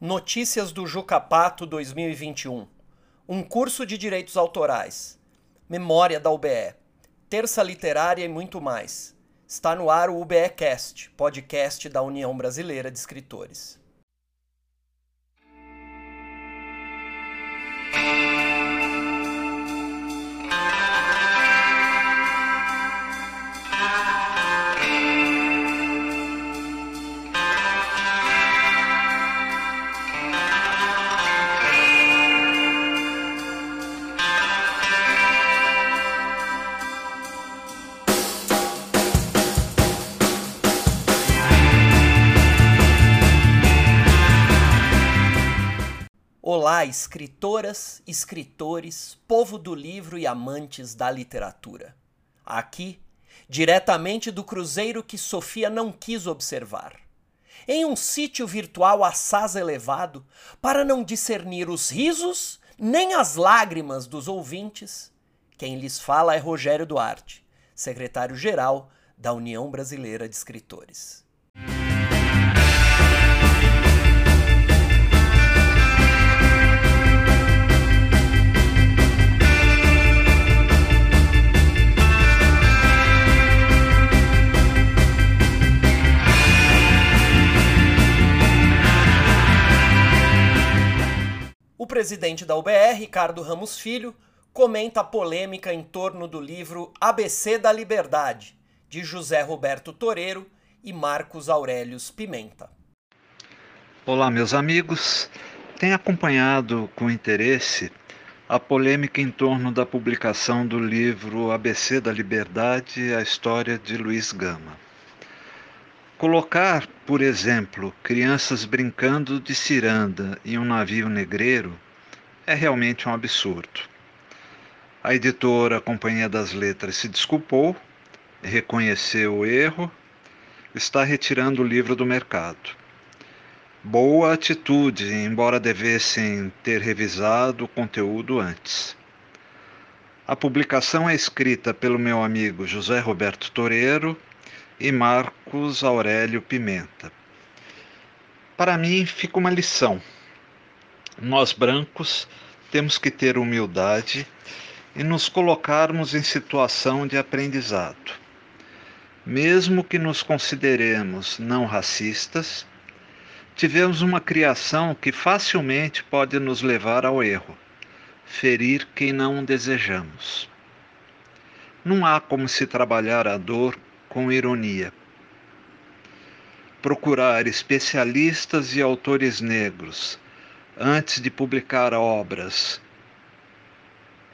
Notícias do Jucapato 2021. Um curso de direitos autorais. Memória da UBE. Terça literária e muito mais. Está no ar o UBEcast, podcast da União Brasileira de Escritores. Escritoras, escritores, povo do livro e amantes da literatura. Aqui, diretamente do cruzeiro que Sofia não quis observar. Em um sítio virtual assaz elevado, para não discernir os risos nem as lágrimas dos ouvintes, quem lhes fala é Rogério Duarte, secretário-geral da União Brasileira de Escritores. Presidente da UBR, Ricardo Ramos Filho, comenta a polêmica em torno do livro ABC da Liberdade, de José Roberto Toreiro e Marcos Aurelius Pimenta. Olá, meus amigos. Tenho acompanhado com interesse a polêmica em torno da publicação do livro ABC da Liberdade, a história de Luiz Gama. Colocar, por exemplo, crianças brincando de ciranda em um navio negreiro é realmente um absurdo. A editora Companhia das Letras se desculpou, reconheceu o erro, está retirando o livro do mercado. Boa atitude, embora devessem ter revisado o conteúdo antes. A publicação é escrita pelo meu amigo José Roberto Toreiro e Marcos Aurélio Pimenta. Para mim fica uma lição. Nós brancos temos que ter humildade e nos colocarmos em situação de aprendizado. Mesmo que nos consideremos não racistas, tivemos uma criação que facilmente pode nos levar ao erro, ferir quem não desejamos. Não há como se trabalhar a dor com ironia. Procurar especialistas e autores negros antes de publicar obras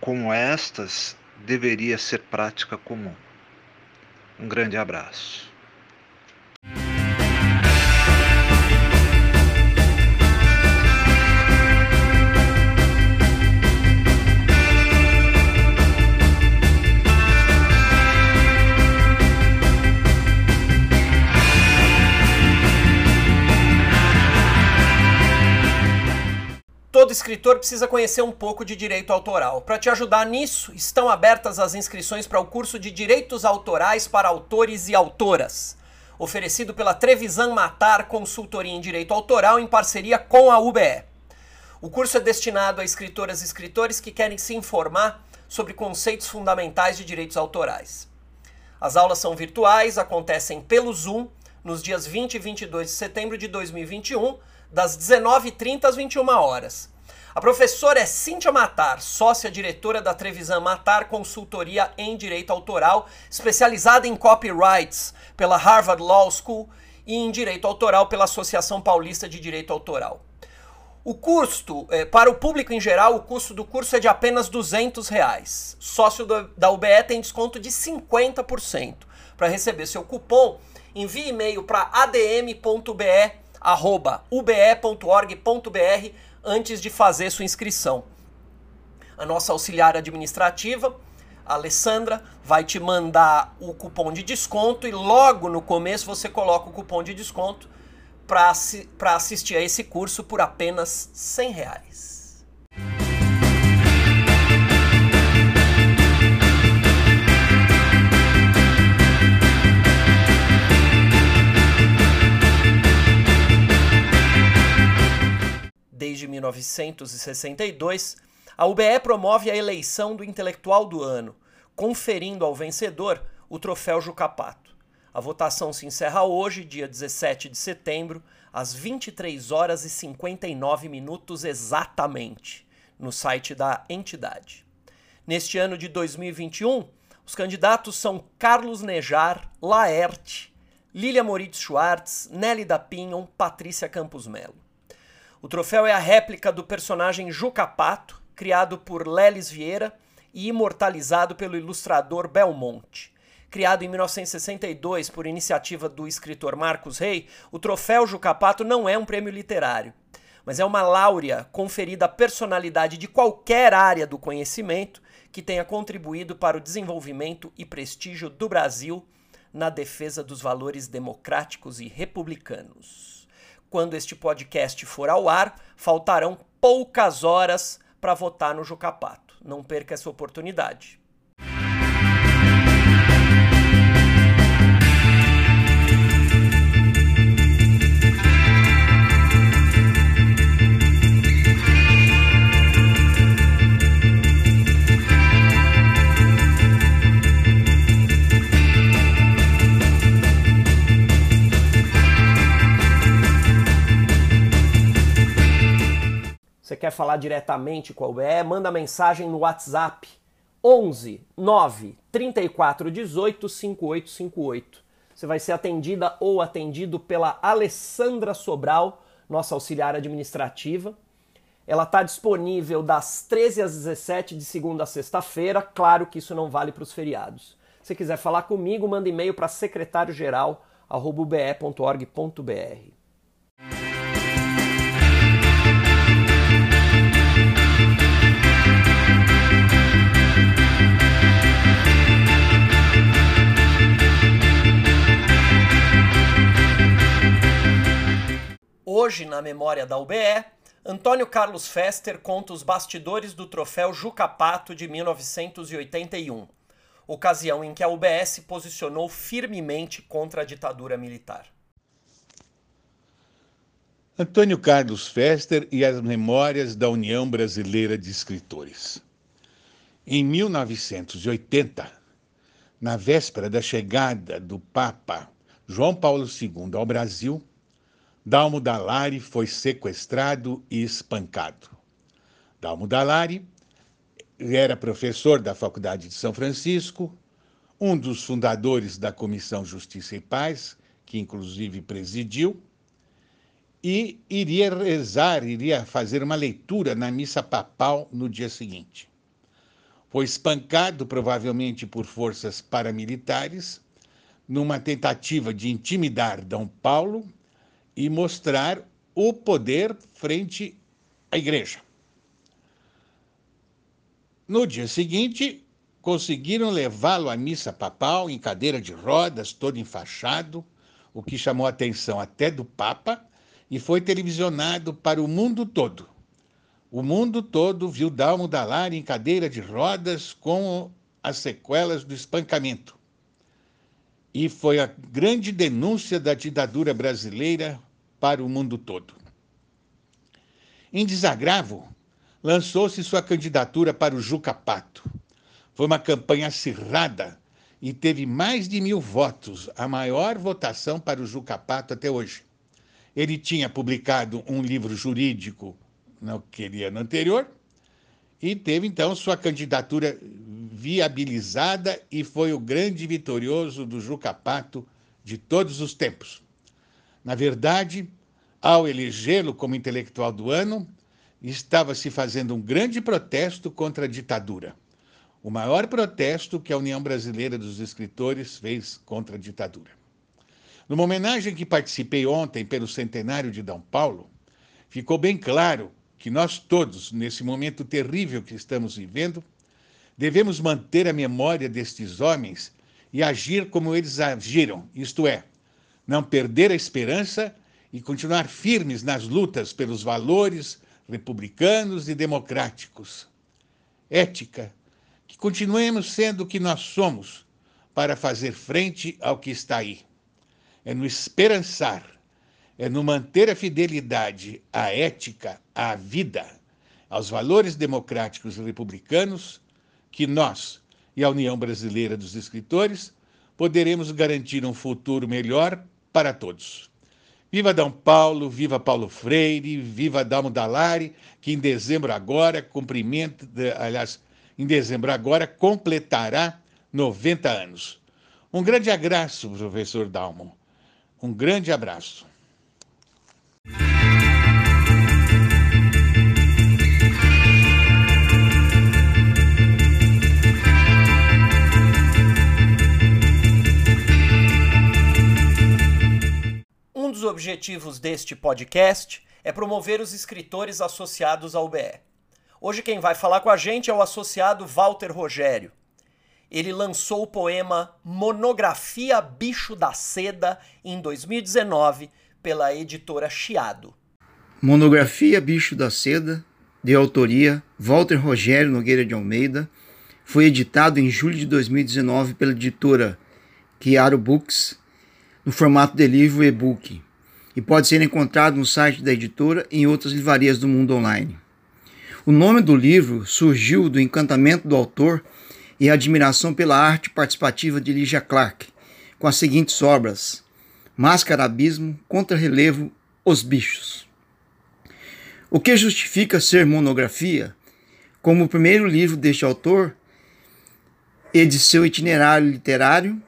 como estas deveria ser prática comum. Um grande abraço. Escritor precisa conhecer um pouco de direito autoral. Para te ajudar nisso, estão abertas as inscrições para o curso de Direitos Autorais para Autores e Autoras, oferecido pela Trevisan Matar Consultoria em Direito Autoral em parceria com a UBE. O curso é destinado a escritoras e escritores que querem se informar sobre conceitos fundamentais de direitos autorais. As aulas são virtuais, acontecem pelo Zoom nos dias 20 e 22 de setembro de 2021, das 19h30 às 21 horas. A professora é Cíntia Matar, sócia diretora da Trevisan Matar Consultoria em Direito Autoral, especializada em copyrights pela Harvard Law School e em Direito Autoral pela Associação Paulista de Direito Autoral. O custo, eh, para o público em geral, o custo do curso é de apenas 200 reais. Sócio do, da UBE tem desconto de 50%. Para receber seu cupom, envie e-mail para adm.be.ube.org.br antes de fazer sua inscrição. A nossa auxiliar administrativa, Alessandra, vai te mandar o cupom de desconto e logo no começo você coloca o cupom de desconto para assistir a esse curso por apenas 100 reais. Desde 1962, a UBE promove a eleição do intelectual do ano, conferindo ao vencedor o troféu Jucapato. A votação se encerra hoje, dia 17 de setembro, às 23 horas e 59 minutos exatamente, no site da entidade. Neste ano de 2021, os candidatos são Carlos Nejar, Laerte, Lilia Moritz Schwartz, Nelly da Pinhon, Patrícia Campos Melo. O troféu é a réplica do personagem Jucapato, criado por Lelis Vieira e imortalizado pelo ilustrador Belmonte. Criado em 1962 por iniciativa do escritor Marcos Rey, o troféu Jucapato não é um prêmio literário, mas é uma láurea conferida à personalidade de qualquer área do conhecimento que tenha contribuído para o desenvolvimento e prestígio do Brasil na defesa dos valores democráticos e republicanos. Quando este podcast for ao ar, faltarão poucas horas para votar no Jucapato. Não perca essa oportunidade. Falar diretamente com a? Manda mensagem no WhatsApp 11 9 34 18 5858. Você vai ser atendida ou atendido pela Alessandra Sobral, nossa auxiliar administrativa. Ela está disponível das 13 às 17 de segunda a sexta-feira. Claro que isso não vale para os feriados. Se quiser falar comigo, manda e-mail para secretáriogeral.be.org.br. Hoje, na memória da UBE, Antônio Carlos Fester conta os bastidores do troféu Jucapato de 1981, ocasião em que a UBE se posicionou firmemente contra a ditadura militar. Antônio Carlos Fester e as Memórias da União Brasileira de Escritores. Em 1980, na véspera da chegada do Papa João Paulo II ao Brasil, Dalmo Dallari foi sequestrado e espancado. Dalmo Dallari era professor da Faculdade de São Francisco, um dos fundadores da Comissão Justiça e Paz, que inclusive presidiu, e iria rezar, iria fazer uma leitura na missa papal no dia seguinte. Foi espancado, provavelmente por forças paramilitares, numa tentativa de intimidar Dom Paulo e mostrar o poder frente à igreja. No dia seguinte, conseguiram levá-lo à missa papal em cadeira de rodas, todo enfaixado, o que chamou a atenção até do Papa e foi televisionado para o mundo todo. O mundo todo viu Dalmo Dallari em cadeira de rodas com as sequelas do espancamento e foi a grande denúncia da ditadura brasileira para o mundo todo. Em desagravo, lançou-se sua candidatura para o Juca Pato. Foi uma campanha acirrada e teve mais de mil votos, a maior votação para o Juca Pato até hoje. Ele tinha publicado um livro jurídico no que ano anterior e teve então sua candidatura viabilizada e foi o grande vitorioso do Jucapato de todos os tempos. Na verdade, ao elegê-lo como intelectual do ano, estava se fazendo um grande protesto contra a ditadura. O maior protesto que a União Brasileira dos Escritores fez contra a ditadura. Numa homenagem que participei ontem pelo centenário de D. Paulo, ficou bem claro que nós todos, nesse momento terrível que estamos vivendo, devemos manter a memória destes homens e agir como eles agiram, isto é, não perder a esperança e continuar firmes nas lutas pelos valores republicanos e democráticos. Ética, que continuemos sendo o que nós somos para fazer frente ao que está aí. É no esperançar, é no manter a fidelidade à ética, à vida, aos valores democráticos e republicanos que nós e a União Brasileira dos Escritores poderemos garantir um futuro melhor para todos. Viva Dom Paulo, viva Paulo Freire, viva Dalmo Dallari, que em dezembro agora cumprimenta, aliás, em dezembro agora completará 90 anos. Um grande abraço, professor Dalmo. Um grande abraço. Objetivos deste podcast é promover os escritores associados ao UBE. Hoje quem vai falar com a gente é o associado Walter Rogério. Ele lançou o poema Monografia Bicho da Seda em 2019 pela editora Chiado. Monografia Bicho da Seda, de autoria Walter Rogério Nogueira de Almeida, foi editado em julho de 2019 pela editora Chiaro Books no formato de livro e-book e pode ser encontrado no site da editora e em outras livrarias do mundo online. O nome do livro surgiu do encantamento do autor e admiração pela arte participativa de Ligia Clark, com as seguintes obras: Mascarabismo, Contra-relevo, Os Bichos. O que justifica ser monografia, como o primeiro livro deste autor e de seu itinerário literário,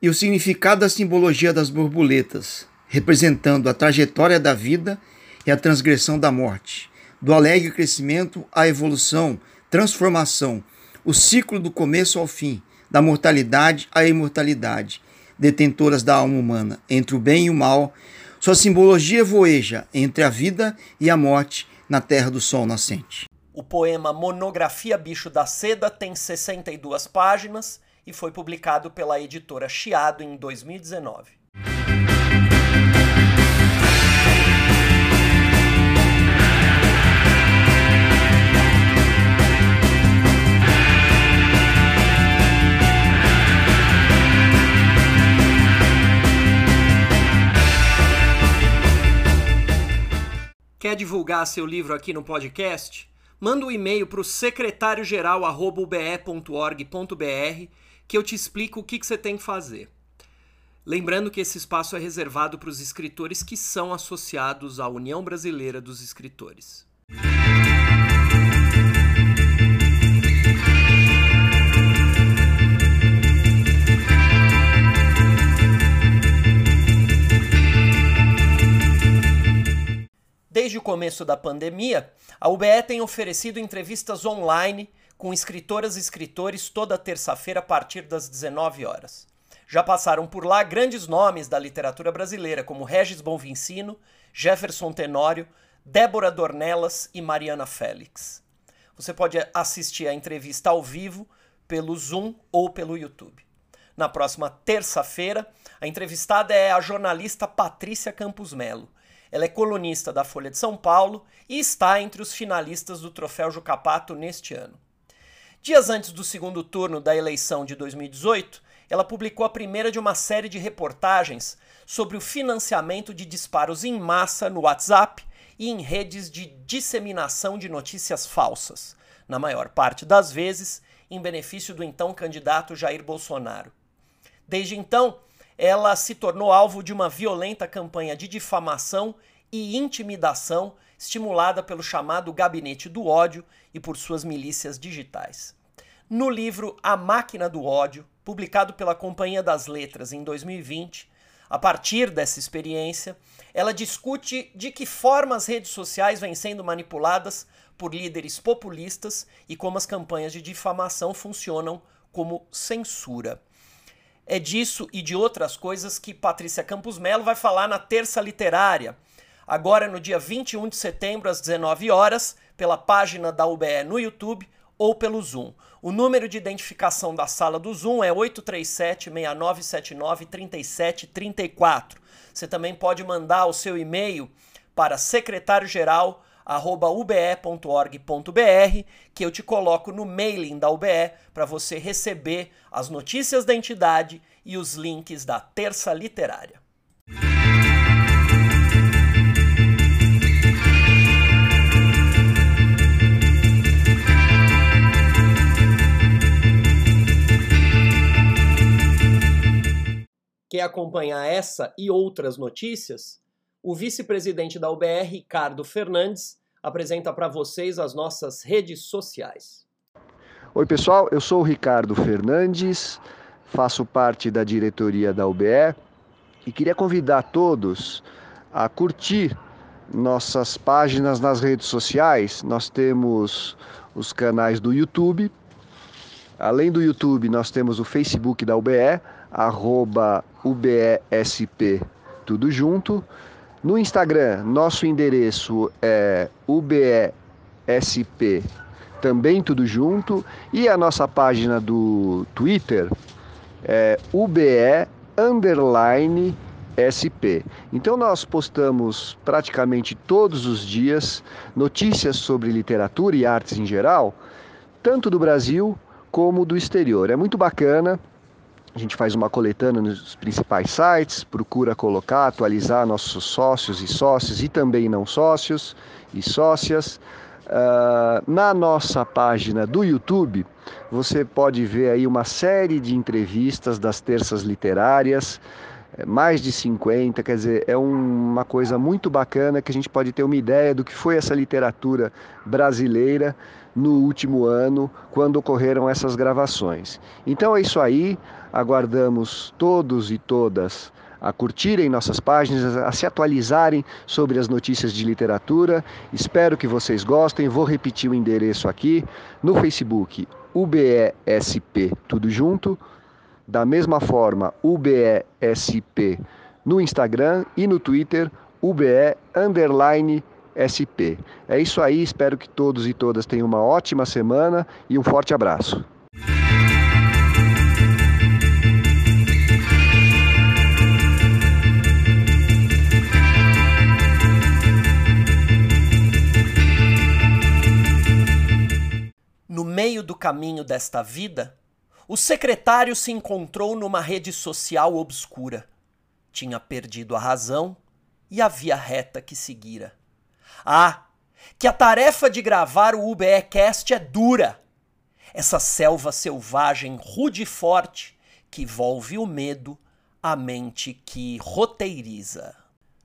e o significado da simbologia das borboletas, representando a trajetória da vida e a transgressão da morte, do alegre crescimento à evolução, transformação, o ciclo do começo ao fim, da mortalidade à imortalidade, detentoras da alma humana, entre o bem e o mal, sua simbologia voeja entre a vida e a morte na terra do sol nascente. O poema Monografia Bicho da Seda tem 62 páginas e foi publicado pela editora Chiado em 2019. Quer divulgar seu livro aqui no podcast? Manda um e-mail para o secretáriogeral.ube.org.br que eu te explico o que, que você tem que fazer. Lembrando que esse espaço é reservado para os escritores que são associados à União Brasileira dos Escritores. Desde o começo da pandemia, a UBE tem oferecido entrevistas online com escritoras e escritores toda terça-feira a partir das 19 horas. Já passaram por lá grandes nomes da literatura brasileira, como Regis Bonvincino, Jefferson Tenório, Débora Dornelas e Mariana Félix. Você pode assistir a entrevista ao vivo pelo Zoom ou pelo YouTube. Na próxima terça-feira, a entrevistada é a jornalista Patrícia Campos Melo. Ela é colunista da Folha de São Paulo e está entre os finalistas do Troféu Jucapato neste ano. Dias antes do segundo turno da eleição de 2018, ela publicou a primeira de uma série de reportagens sobre o financiamento de disparos em massa no WhatsApp e em redes de disseminação de notícias falsas, na maior parte das vezes em benefício do então candidato Jair Bolsonaro. Desde então, ela se tornou alvo de uma violenta campanha de difamação e intimidação estimulada pelo chamado Gabinete do Ódio e por suas milícias digitais. No livro A Máquina do Ódio, publicado pela Companhia das Letras em 2020, a partir dessa experiência, ela discute de que forma as redes sociais vêm sendo manipuladas por líderes populistas e como as campanhas de difamação funcionam como censura. É disso e de outras coisas que Patrícia Campos Melo vai falar na Terça Literária, agora no dia 21 de setembro, às 19 horas, pela página da UBE no YouTube ou pelo Zoom. O número de identificação da sala do Zoom é 837-6979-3734. Você também pode mandar o seu e-mail para secretário-geral ube.org.br, que eu te coloco no mailing da UBE para você receber as notícias da entidade e os links da Terça Literária. Quer acompanhar essa e outras notícias? O vice-presidente da UBR, Ricardo Fernandes, apresenta para vocês as nossas redes sociais. Oi, pessoal, eu sou o Ricardo Fernandes, faço parte da diretoria da UBE e queria convidar todos a curtir nossas páginas nas redes sociais. Nós temos os canais do YouTube. Além do YouTube, nós temos o Facebook da UBE, arroba UBESP, tudo junto. No Instagram, nosso endereço é UBESP, também tudo junto. E a nossa página do Twitter é UBE underline SP. Então nós postamos praticamente todos os dias notícias sobre literatura e artes em geral, tanto do Brasil como do exterior. É muito bacana. A gente faz uma coletânea nos principais sites, procura colocar, atualizar nossos sócios e sócios e também não sócios e sócias. Uh, na nossa página do YouTube, você pode ver aí uma série de entrevistas das terças literárias, é, mais de 50, quer dizer, é uma coisa muito bacana que a gente pode ter uma ideia do que foi essa literatura brasileira no último ano, quando ocorreram essas gravações. Então é isso aí, aguardamos todos e todas a curtirem nossas páginas, a se atualizarem sobre as notícias de literatura. Espero que vocês gostem. Vou repetir o endereço aqui no Facebook, UBESP, tudo junto. Da mesma forma, UBESP no Instagram e no Twitter, UBE underline SP. É isso aí, espero que todos e todas tenham uma ótima semana e um forte abraço. No meio do caminho desta vida, o secretário se encontrou numa rede social obscura. Tinha perdido a razão e a via reta que seguira. Ah, que a tarefa de gravar o UBEcast é dura. Essa selva selvagem, rude e forte, que volve o medo à mente que roteiriza.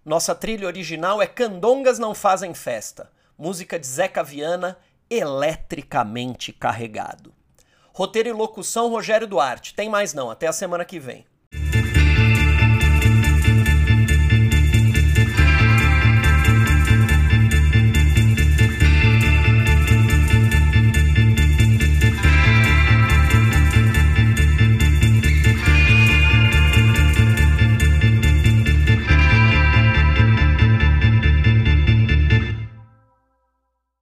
Nossa trilha original é Candongas Não Fazem Festa, música de Zeca Viana, eletricamente carregado. Roteiro e locução Rogério Duarte. Tem mais não, até a semana que vem.